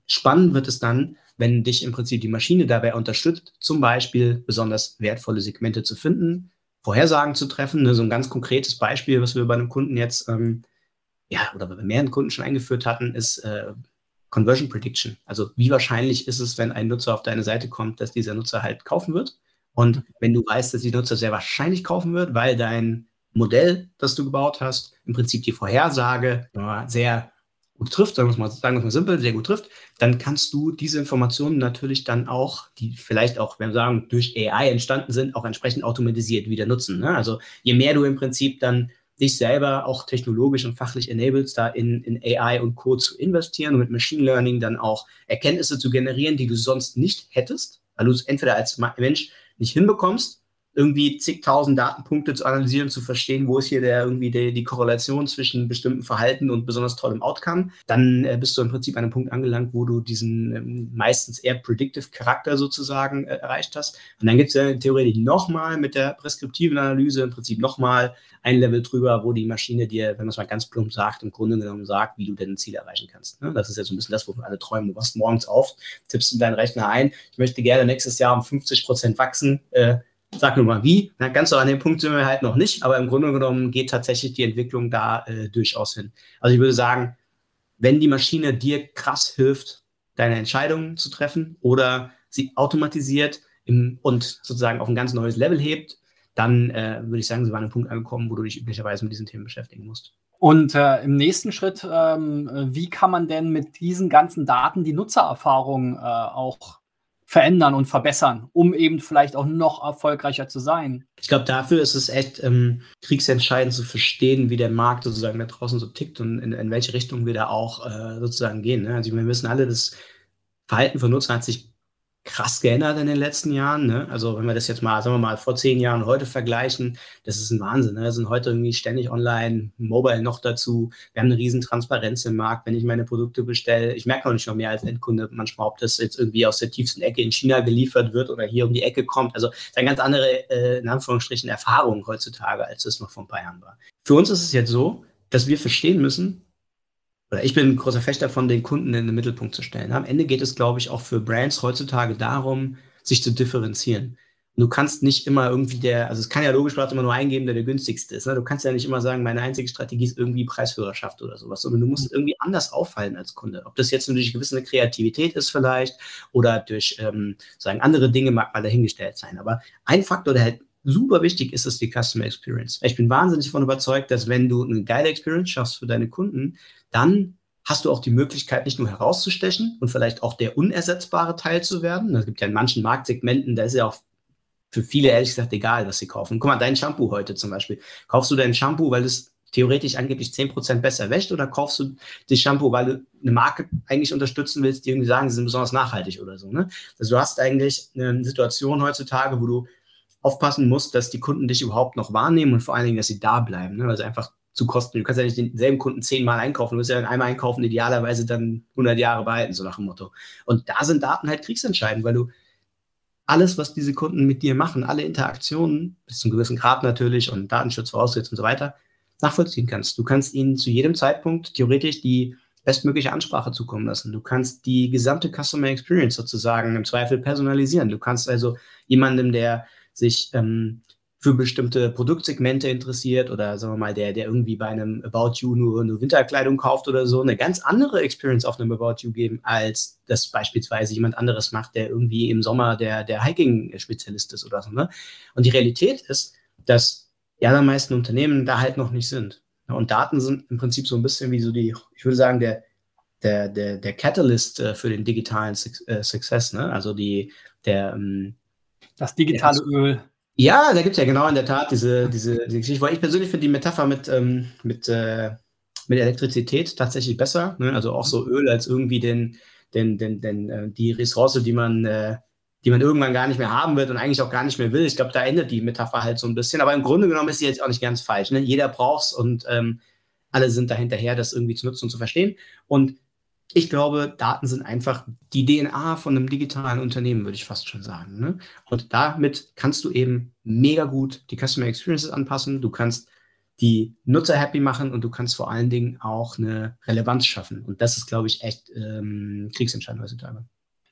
spannend wird es dann, wenn dich im Prinzip die Maschine dabei unterstützt, zum Beispiel besonders wertvolle Segmente zu finden, Vorhersagen zu treffen. Ne, so ein ganz konkretes Beispiel, was wir bei einem Kunden jetzt, ähm, ja, oder bei mehreren Kunden schon eingeführt hatten, ist äh, Conversion Prediction. Also wie wahrscheinlich ist es, wenn ein Nutzer auf deine Seite kommt, dass dieser Nutzer halt kaufen wird? Und wenn du weißt, dass die Nutzer sehr wahrscheinlich kaufen wird, weil dein Modell, das du gebaut hast, im Prinzip die Vorhersage sehr gut trifft, sagen wir es mal, sagen wir mal simpel, sehr gut trifft, dann kannst du diese Informationen natürlich dann auch, die vielleicht auch, wenn wir sagen, durch AI entstanden sind, auch entsprechend automatisiert wieder nutzen. Ne? Also je mehr du im Prinzip dann dich selber auch technologisch und fachlich enablest, da in, in AI und Co. zu investieren und mit Machine Learning dann auch Erkenntnisse zu generieren, die du sonst nicht hättest, weil du es entweder als Mensch nicht hinbekommst irgendwie zigtausend Datenpunkte zu analysieren, zu verstehen, wo ist hier der irgendwie die, die Korrelation zwischen bestimmten Verhalten und besonders tollem Outcome, dann äh, bist du im Prinzip an einem Punkt angelangt, wo du diesen ähm, meistens eher predictive Charakter sozusagen äh, erreicht hast. Und dann gibt es ja theoretisch nochmal mit der preskriptiven Analyse im Prinzip nochmal ein Level drüber, wo die Maschine dir, wenn man es mal ganz plump sagt, im Grunde genommen sagt, wie du denn ein Ziel erreichen kannst. Ne? Das ist ja so ein bisschen das, wovon alle träumen. Du wachst morgens auf, tippst in deinen Rechner ein, ich möchte gerne nächstes Jahr um 50 Prozent wachsen. Äh, Sag nur mal wie. Na, ganz so an dem Punkt sind wir halt noch nicht, aber im Grunde genommen geht tatsächlich die Entwicklung da äh, durchaus hin. Also ich würde sagen, wenn die Maschine dir krass hilft, deine Entscheidungen zu treffen oder sie automatisiert im, und sozusagen auf ein ganz neues Level hebt, dann äh, würde ich sagen, sie war an einem Punkt angekommen, wo du dich üblicherweise mit diesen Themen beschäftigen musst. Und äh, im nächsten Schritt, ähm, wie kann man denn mit diesen ganzen Daten die Nutzererfahrung äh, auch verändern und verbessern, um eben vielleicht auch noch erfolgreicher zu sein. Ich glaube, dafür ist es echt ähm, kriegsentscheidend zu verstehen, wie der Markt sozusagen da draußen so tickt und in, in welche Richtung wir da auch äh, sozusagen gehen. Ne? Also wir wissen alle, das Verhalten von Nutzern hat sich krass geändert in den letzten Jahren. Ne? Also wenn wir das jetzt mal, sagen wir mal, vor zehn Jahren heute vergleichen, das ist ein Wahnsinn. Ne? Wir sind heute irgendwie ständig online, mobile noch dazu. Wir haben eine riesen Transparenz im Markt, wenn ich meine Produkte bestelle. Ich merke auch nicht noch mehr als Endkunde manchmal, ob das jetzt irgendwie aus der tiefsten Ecke in China geliefert wird oder hier um die Ecke kommt. Also das ist eine ganz andere, äh, in Anführungsstrichen, Erfahrung heutzutage, als es noch vor ein paar Jahren war. Für uns ist es jetzt so, dass wir verstehen müssen, oder ich bin ein großer Fechter davon, den Kunden in den Mittelpunkt zu stellen. Am Ende geht es, glaube ich, auch für Brands heutzutage darum, sich zu differenzieren. du kannst nicht immer irgendwie der, also es kann ja logisch immer nur eingeben, der der günstigste ist. Ne? Du kannst ja nicht immer sagen, meine einzige Strategie ist irgendwie Preisführerschaft oder sowas, sondern du musst irgendwie anders auffallen als Kunde. Ob das jetzt durch eine gewisse Kreativität ist vielleicht oder durch ähm, sagen andere Dinge mag mal dahingestellt sein. Aber ein Faktor, der halt super wichtig ist, ist die Customer Experience. Ich bin wahnsinnig davon überzeugt, dass wenn du eine geile Experience schaffst für deine Kunden, dann hast du auch die Möglichkeit, nicht nur herauszustechen und vielleicht auch der unersetzbare Teil zu werden. Es gibt ja in manchen Marktsegmenten, da ist ja auch für viele ehrlich gesagt egal, was sie kaufen. Guck mal, dein Shampoo heute zum Beispiel. Kaufst du dein Shampoo, weil es theoretisch angeblich 10% besser wäscht oder kaufst du das Shampoo, weil du eine Marke eigentlich unterstützen willst, die irgendwie sagen, sie sind besonders nachhaltig oder so. Ne? Also du hast eigentlich eine Situation heutzutage, wo du aufpassen musst, dass die Kunden dich überhaupt noch wahrnehmen und vor allen Dingen, dass sie da bleiben. Ne? Also einfach zu kosten. Du kannst ja nicht denselben Kunden zehnmal einkaufen. Du musst ja dann einmal einkaufen, idealerweise dann 100 Jahre behalten, so nach dem Motto. Und da sind Daten halt kriegsentscheidend, weil du alles, was diese Kunden mit dir machen, alle Interaktionen, bis zu einem gewissen Grad natürlich und Datenschutz voraussetzt und so weiter, nachvollziehen kannst. Du kannst ihnen zu jedem Zeitpunkt theoretisch die bestmögliche Ansprache zukommen lassen. Du kannst die gesamte Customer Experience sozusagen im Zweifel personalisieren. Du kannst also jemandem, der sich ähm, für bestimmte Produktsegmente interessiert oder sagen wir mal, der, der irgendwie bei einem About You nur, nur Winterkleidung kauft oder so, eine ganz andere Experience auf einem About You geben, als das beispielsweise jemand anderes macht, der irgendwie im Sommer der, der Hiking-Spezialist ist oder so. Ne? Und die Realität ist, dass die allermeisten Unternehmen da halt noch nicht sind. Und Daten sind im Prinzip so ein bisschen wie so die, ich würde sagen, der, der, der, der Catalyst äh, für den digitalen äh, Success, ne? Also die, der ähm, das digitale der, Öl. Ja, da gibt es ja genau in der Tat diese, diese, diese Geschichte. Weil ich persönlich finde die Metapher mit, ähm, mit, äh, mit Elektrizität tatsächlich besser. Ne? Also auch so Öl als irgendwie den, den, den, den, äh, die Ressource, die man, äh, die man irgendwann gar nicht mehr haben wird und eigentlich auch gar nicht mehr will. Ich glaube, da endet die Metapher halt so ein bisschen. Aber im Grunde genommen ist sie jetzt auch nicht ganz falsch. Ne? Jeder braucht es und ähm, alle sind da hinterher, das irgendwie zu nutzen und zu verstehen. Und ich glaube, Daten sind einfach die DNA von einem digitalen Unternehmen, würde ich fast schon sagen. Ne? Und damit kannst du eben mega gut die Customer Experiences anpassen. Du kannst die Nutzer happy machen und du kannst vor allen Dingen auch eine Relevanz schaffen. Und das ist, glaube ich, echt ähm, kriegsentscheidend heutzutage.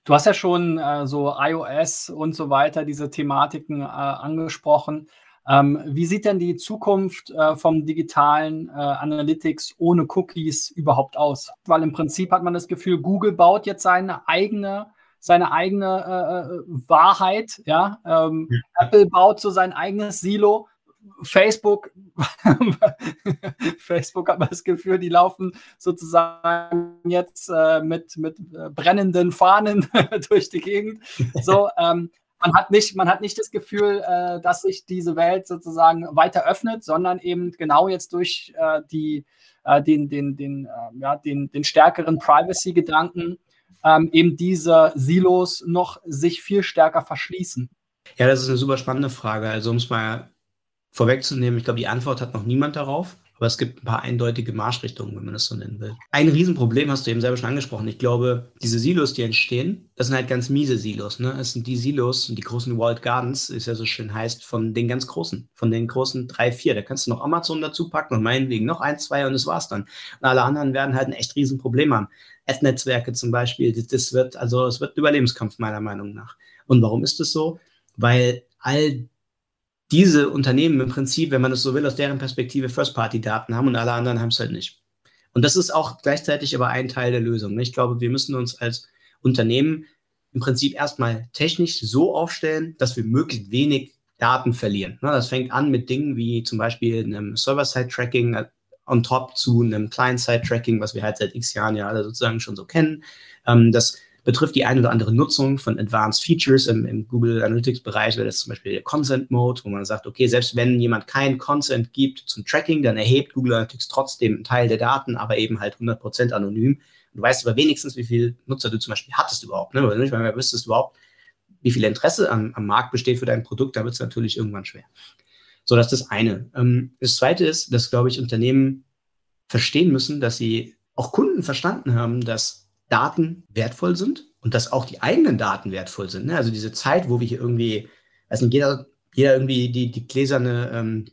Du hast ja schon äh, so iOS und so weiter, diese Thematiken äh, angesprochen. Ähm, wie sieht denn die Zukunft äh, vom digitalen äh, Analytics ohne Cookies überhaupt aus? Weil im Prinzip hat man das Gefühl, Google baut jetzt seine eigene seine eigene äh, äh Wahrheit, ja. Ähm, ja. Apple baut so sein eigenes Silo. Facebook, Facebook hat man das Gefühl, die laufen sozusagen jetzt äh, mit, mit äh, brennenden Fahnen durch die Gegend. So, ähm, man hat nicht, man hat nicht das Gefühl, äh, dass sich diese Welt sozusagen weiter öffnet, sondern eben genau jetzt durch äh, die, äh, den, den, den, äh, ja, den, den stärkeren Privacy-Gedanken ähm, eben diese Silos noch sich viel stärker verschließen. Ja, das ist eine super spannende Frage. Also um es mal vorwegzunehmen, ich glaube, die Antwort hat noch niemand darauf. Aber es gibt ein paar eindeutige Marschrichtungen, wenn man das so nennen will. Ein Riesenproblem hast du eben selber schon angesprochen. Ich glaube, diese Silos, die entstehen, das sind halt ganz miese Silos. Ne? Es sind die Silos, die großen Walled Gardens, ist ja so schön heißt, von den ganz großen, von den großen drei, vier. Da kannst du noch Amazon dazu packen und meinetwegen noch ein, zwei und das war's dann. Und alle anderen werden halt ein echt Riesenproblem haben. Ad-Netzwerke zum Beispiel, das wird, also es wird ein Überlebenskampf meiner Meinung nach. Und warum ist das so? Weil all diese Unternehmen im Prinzip, wenn man es so will, aus deren Perspektive First-Party-Daten haben und alle anderen haben es halt nicht. Und das ist auch gleichzeitig aber ein Teil der Lösung. Ich glaube, wir müssen uns als Unternehmen im Prinzip erstmal technisch so aufstellen, dass wir möglichst wenig Daten verlieren. Das fängt an mit Dingen wie zum Beispiel einem Server-Side-Tracking äh, on top zu einem Client-Side-Tracking, was wir halt seit x Jahren ja alle sozusagen schon so kennen. Ähm, das betrifft die eine oder andere Nutzung von Advanced Features im, im Google Analytics-Bereich, wäre das zum Beispiel der Consent Mode, wo man sagt, okay, selbst wenn jemand keinen Consent gibt zum Tracking, dann erhebt Google Analytics trotzdem einen Teil der Daten, aber eben halt 100% anonym. Du weißt aber wenigstens, wie viele Nutzer du zum Beispiel hattest überhaupt, ne? Weil nicht, weil du wüsstest überhaupt, wie viel Interesse am, am Markt besteht für dein Produkt, da wird es natürlich irgendwann schwer. So, das ist das eine. Ähm, das zweite ist, dass, glaube ich, Unternehmen verstehen müssen, dass sie auch Kunden verstanden haben, dass Daten wertvoll sind und dass auch die eigenen Daten wertvoll sind. Ne? Also diese Zeit, wo wir hier irgendwie, weiß nicht, jeder, jeder irgendwie die, die gläserne ähm,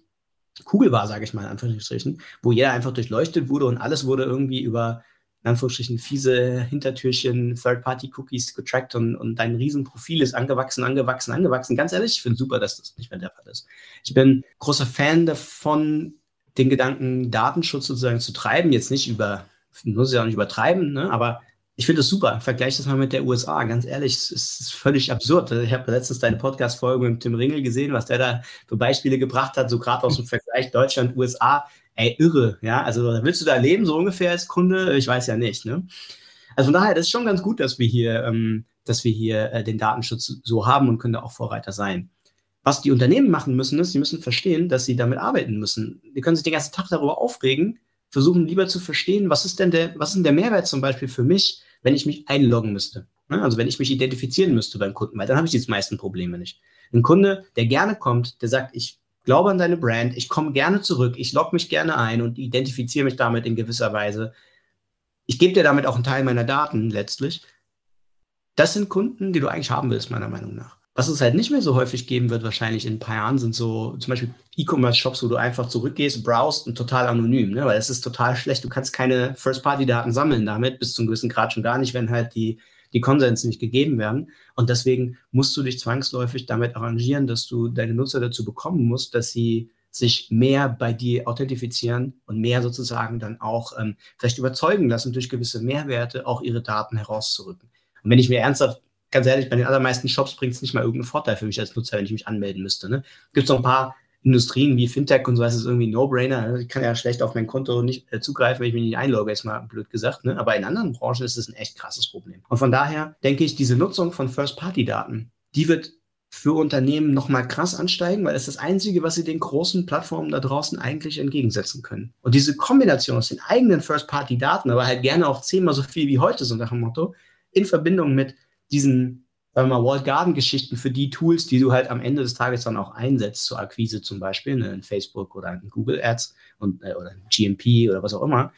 Kugel war, sage ich mal in Anführungsstrichen, wo jeder einfach durchleuchtet wurde und alles wurde irgendwie über in Anführungsstrichen fiese Hintertürchen, Third-Party-Cookies getrackt und, und dein Riesenprofil ist angewachsen, angewachsen, angewachsen. Ganz ehrlich, ich finde super, dass das nicht mehr der Fall ist. Ich bin großer Fan davon, den Gedanken Datenschutz sozusagen zu treiben, jetzt nicht über, muss ja auch nicht übertreiben, ne? aber ich finde es super. Vergleich das mal mit der USA. Ganz ehrlich, es ist völlig absurd. Ich habe letztens deine Podcast-Folge mit Tim Ringel gesehen, was der da für Beispiele gebracht hat, so gerade aus dem Vergleich Deutschland, USA. Ey, irre. Ja, also willst du da leben, so ungefähr als Kunde? Ich weiß ja nicht. Ne? Also von daher, das ist schon ganz gut, dass wir hier, ähm, dass wir hier äh, den Datenschutz so haben und können da auch Vorreiter sein. Was die Unternehmen machen müssen, ist, sie müssen verstehen, dass sie damit arbeiten müssen. Die können sich den ganzen Tag darüber aufregen, versuchen lieber zu verstehen, was ist denn der, was ist denn der Mehrwert zum Beispiel für mich, wenn ich mich einloggen müsste. Ne? Also wenn ich mich identifizieren müsste beim Kunden, weil dann habe ich die meisten Probleme nicht. Ein Kunde, der gerne kommt, der sagt, ich glaube an deine Brand, ich komme gerne zurück, ich logge mich gerne ein und identifiziere mich damit in gewisser Weise. Ich gebe dir damit auch einen Teil meiner Daten letztlich. Das sind Kunden, die du eigentlich haben willst, meiner Meinung nach. Was es halt nicht mehr so häufig geben wird, wahrscheinlich in ein paar Jahren, sind so zum Beispiel E-Commerce-Shops, wo du einfach zurückgehst, browst und total anonym, ne? weil es ist total schlecht. Du kannst keine First-Party-Daten sammeln damit, bis zu einem gewissen Grad schon gar nicht, wenn halt die, die Konsens nicht gegeben werden. Und deswegen musst du dich zwangsläufig damit arrangieren, dass du deine Nutzer dazu bekommen musst, dass sie sich mehr bei dir authentifizieren und mehr sozusagen dann auch ähm, vielleicht überzeugen lassen, durch gewisse Mehrwerte auch ihre Daten herauszurücken. Und wenn ich mir ernsthaft ganz ehrlich, bei den allermeisten Shops bringt es nicht mal irgendeinen Vorteil für mich als Nutzer, wenn ich mich anmelden müsste. Ne? Gibt es noch ein paar Industrien wie Fintech und so, das ist irgendwie ein No-Brainer. Ne? Ich kann ja schlecht auf mein Konto nicht äh, zugreifen, wenn ich mich nicht einlogge, ist mal blöd gesagt. Ne? Aber in anderen Branchen ist es ein echt krasses Problem. Und von daher denke ich, diese Nutzung von First-Party-Daten, die wird für Unternehmen nochmal krass ansteigen, weil es das Einzige, was sie den großen Plattformen da draußen eigentlich entgegensetzen können. Und diese Kombination aus den eigenen First-Party-Daten, aber halt gerne auch zehnmal so viel wie heute, so nach dem Motto, in Verbindung mit diesen, sagen wir mal, Walled Garden-Geschichten für die Tools, die du halt am Ende des Tages dann auch einsetzt, zur Akquise zum Beispiel, ne, in Facebook oder in Google Ads und, äh, oder GMP oder was auch immer,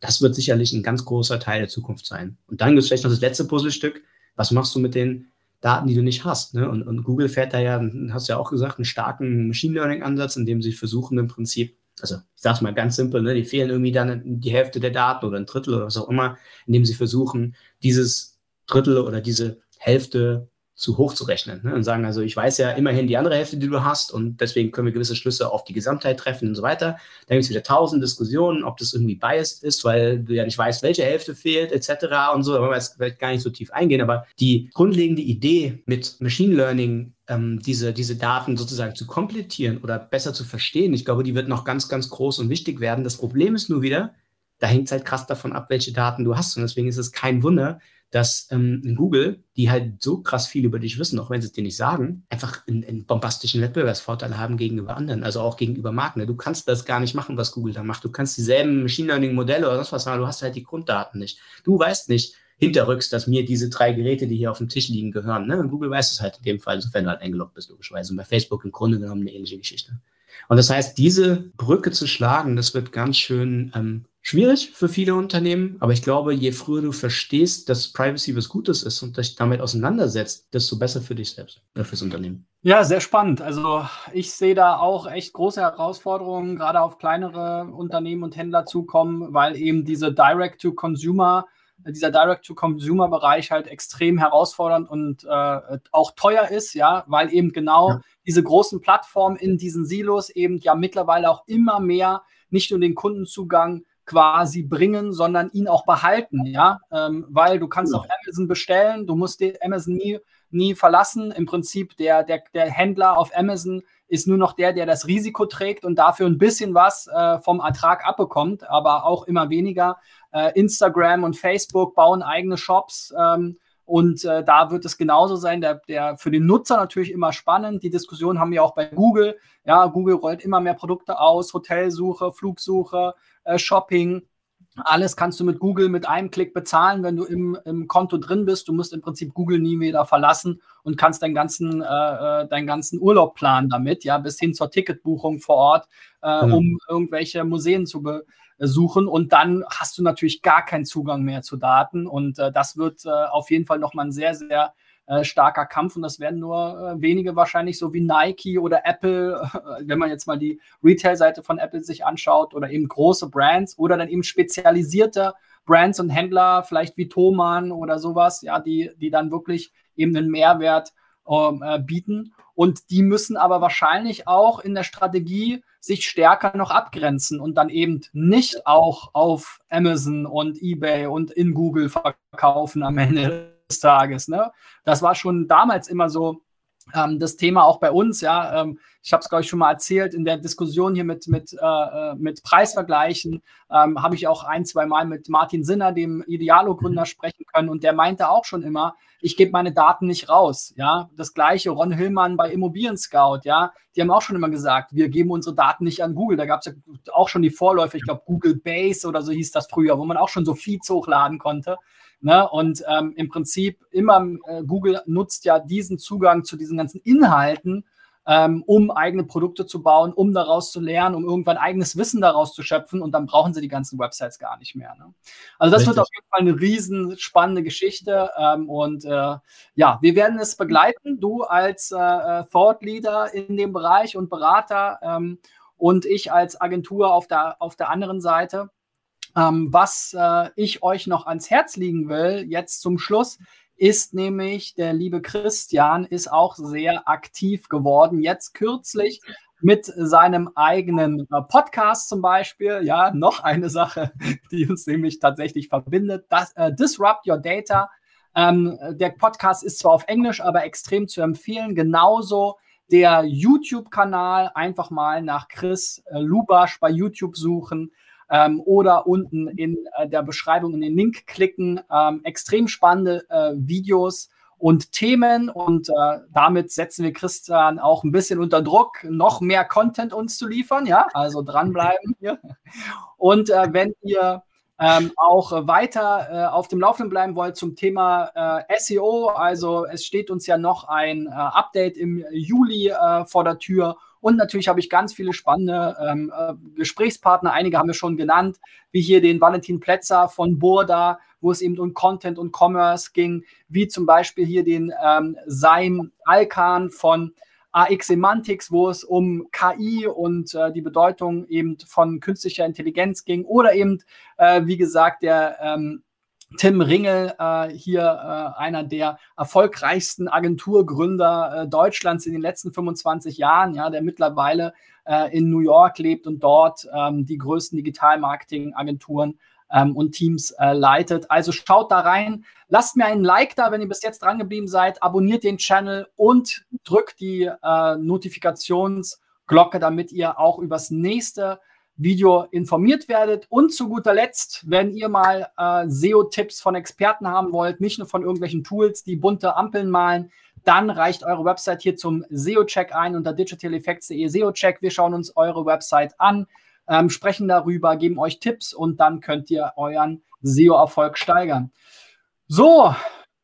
das wird sicherlich ein ganz großer Teil der Zukunft sein. Und dann gibt es vielleicht noch das letzte Puzzlestück. Was machst du mit den Daten, die du nicht hast? Ne? Und, und Google fährt da ja, hast du ja auch gesagt, einen starken Machine Learning-Ansatz, in dem sie versuchen im Prinzip, also ich sage es mal ganz simpel, ne, die fehlen irgendwie dann die Hälfte der Daten oder ein Drittel oder was auch immer, indem sie versuchen, dieses Drittel oder diese Hälfte zu hoch zu rechnen ne? und sagen, also ich weiß ja immerhin die andere Hälfte, die du hast und deswegen können wir gewisse Schlüsse auf die Gesamtheit treffen und so weiter. Da gibt es wieder tausend Diskussionen, ob das irgendwie biased ist, weil du ja nicht weißt, welche Hälfte fehlt etc. und so, da wollen wir jetzt vielleicht gar nicht so tief eingehen, aber die grundlegende Idee mit Machine Learning ähm, diese, diese Daten sozusagen zu komplettieren oder besser zu verstehen, ich glaube, die wird noch ganz, ganz groß und wichtig werden. Das Problem ist nur wieder, da hängt es halt krass davon ab, welche Daten du hast und deswegen ist es kein Wunder, dass ähm, Google, die halt so krass viel über dich wissen, auch wenn sie es dir nicht sagen, einfach einen, einen bombastischen Wettbewerbsvorteil haben gegenüber anderen, also auch gegenüber Marken. Du kannst das gar nicht machen, was Google da macht. Du kannst dieselben Machine Learning Modelle oder sonst was machen, du hast halt die Grunddaten nicht. Du weißt nicht hinterrücks, dass mir diese drei Geräte, die hier auf dem Tisch liegen, gehören. Ne? Und Google weiß es halt in dem Fall, sofern du halt eingeloggt bist, logischerweise. Und bei Facebook im Grunde genommen eine ähnliche Geschichte. Und das heißt, diese Brücke zu schlagen, das wird ganz schön ähm, schwierig für viele Unternehmen, aber ich glaube, je früher du verstehst, dass Privacy was Gutes ist und dich damit auseinandersetzt, desto besser für dich selbst oder fürs Unternehmen. Ja, sehr spannend. Also ich sehe da auch echt große Herausforderungen, gerade auf kleinere Unternehmen und Händler zukommen, weil eben diese Direct-to-Consumer dieser Direct-to-Consumer-Bereich halt extrem herausfordernd und äh, auch teuer ist, ja, weil eben genau ja. diese großen Plattformen in diesen Silos eben ja mittlerweile auch immer mehr nicht nur den Kundenzugang quasi bringen, sondern ihn auch behalten, ja, ähm, weil du kannst auf Amazon bestellen, du musst Amazon nie, nie verlassen. Im Prinzip der, der, der Händler auf Amazon ist nur noch der, der das Risiko trägt und dafür ein bisschen was äh, vom Ertrag abbekommt, aber auch immer weniger. Äh, Instagram und Facebook bauen eigene Shops. Ähm, und äh, da wird es genauso sein, der, der für den Nutzer natürlich immer spannend. Die Diskussion haben wir auch bei Google. Ja, Google rollt immer mehr Produkte aus, Hotelsuche, Flugsuche, äh, Shopping. Alles kannst du mit Google mit einem Klick bezahlen, wenn du im, im Konto drin bist. Du musst im Prinzip Google nie wieder verlassen und kannst deinen ganzen, äh, äh deinen ganzen Urlaub planen damit, ja, bis hin zur Ticketbuchung vor Ort, äh, mhm. um irgendwelche Museen zu besuchen. Und dann hast du natürlich gar keinen Zugang mehr zu Daten. Und äh, das wird äh, auf jeden Fall nochmal ein sehr, sehr äh, starker Kampf und das werden nur äh, wenige wahrscheinlich, so wie Nike oder Apple, äh, wenn man jetzt mal die Retail-Seite von Apple sich anschaut oder eben große Brands oder dann eben spezialisierte Brands und Händler, vielleicht wie Thomann oder sowas, ja, die, die dann wirklich eben einen Mehrwert ähm, äh, bieten. Und die müssen aber wahrscheinlich auch in der Strategie sich stärker noch abgrenzen und dann eben nicht auch auf Amazon und eBay und in Google verkaufen am Ende des Tages. Ne? Das war schon damals immer so das Thema auch bei uns, ja. Ähm, ich habe es, glaube ich, schon mal erzählt, in der Diskussion hier mit, mit, äh, äh, mit Preisvergleichen ähm, habe ich auch ein, zwei Mal mit Martin Sinner, dem Idealo-Gründer, mhm. sprechen können. Und der meinte auch schon immer, ich gebe meine Daten nicht raus. Ja, das gleiche Ron Hillmann bei Immobilien Scout, ja, die haben auch schon immer gesagt, wir geben unsere Daten nicht an Google. Da gab es ja auch schon die Vorläufe, ich glaube Google Base oder so hieß das früher, wo man auch schon so Feeds hochladen konnte. Ne? Und ähm, im Prinzip immer äh, Google nutzt ja diesen Zugang zu diesen ganzen Inhalten, ähm, um eigene Produkte zu bauen, um daraus zu lernen, um irgendwann eigenes Wissen daraus zu schöpfen und dann brauchen sie die ganzen Websites gar nicht mehr. Ne? Also das Richtig. wird auf jeden Fall eine riesen spannende Geschichte ähm, und äh, ja, wir werden es begleiten, du als äh, äh Thought Leader in dem Bereich und Berater ähm, und ich als Agentur auf der, auf der anderen Seite. Ähm, was äh, ich euch noch ans Herz liegen will, jetzt zum Schluss, ist nämlich der liebe Christian ist auch sehr aktiv geworden. Jetzt kürzlich mit seinem eigenen äh, Podcast zum Beispiel. Ja, noch eine Sache, die uns nämlich tatsächlich verbindet. Das, äh, Disrupt Your Data. Ähm, der Podcast ist zwar auf Englisch, aber extrem zu empfehlen. Genauso der YouTube-Kanal. Einfach mal nach Chris äh, Lubasch bei YouTube suchen ähm, oder unten in äh, der Beschreibung in den Link klicken. Ähm, extrem spannende äh, Videos und Themen und äh, damit setzen wir Christian auch ein bisschen unter Druck, noch mehr Content uns zu liefern. Ja, also dranbleiben hier. Und äh, wenn ihr ähm, auch weiter äh, auf dem Laufenden bleiben wollt zum Thema äh, SEO, also es steht uns ja noch ein äh, Update im Juli äh, vor der Tür und natürlich habe ich ganz viele spannende ähm, äh, Gesprächspartner. Einige haben wir schon genannt, wie hier den Valentin Plätzer von Burda, wo es eben um Content und Commerce ging, wie zum Beispiel hier den ähm, Saim Alkan von AX Semantics, wo es um KI und äh, die Bedeutung eben von künstlicher Intelligenz ging. Oder eben, äh, wie gesagt, der ähm, Tim Ringel, äh, hier äh, einer der erfolgreichsten Agenturgründer äh, Deutschlands in den letzten 25 Jahren, ja, der mittlerweile äh, in New York lebt und dort ähm, die größten Digital-Marketing-Agenturen ähm, und Teams äh, leitet. Also schaut da rein, lasst mir einen Like da, wenn ihr bis jetzt dran geblieben seid, abonniert den Channel und drückt die äh, Notifikationsglocke, damit ihr auch übers nächste Video informiert werdet. Und zu guter Letzt, wenn ihr mal äh, SEO-Tipps von Experten haben wollt, nicht nur von irgendwelchen Tools, die bunte Ampeln malen, dann reicht eure Website hier zum SEO-Check ein unter digitaleffects.de SEO-Check. Wir schauen uns eure Website an, ähm, sprechen darüber, geben euch Tipps und dann könnt ihr euren SEO-Erfolg steigern. So,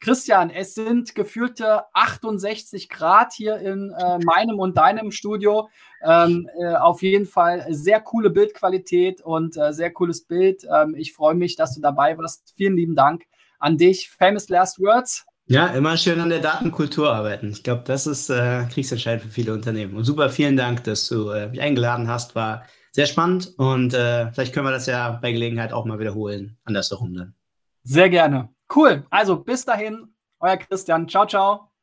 Christian, es sind gefühlte 68 Grad hier in äh, meinem und deinem Studio. Ähm, äh, auf jeden Fall sehr coole Bildqualität und äh, sehr cooles Bild. Ähm, ich freue mich, dass du dabei warst. Vielen lieben Dank an dich. Famous Last Words. Ja, immer schön an der Datenkultur arbeiten. Ich glaube, das ist äh, kriegsentscheidend für viele Unternehmen. Und super, vielen Dank, dass du äh, mich eingeladen hast. War sehr spannend und äh, vielleicht können wir das ja bei Gelegenheit auch mal wiederholen. Andersherum dann. Sehr gerne. Cool. Also bis dahin, euer Christian. Ciao, ciao.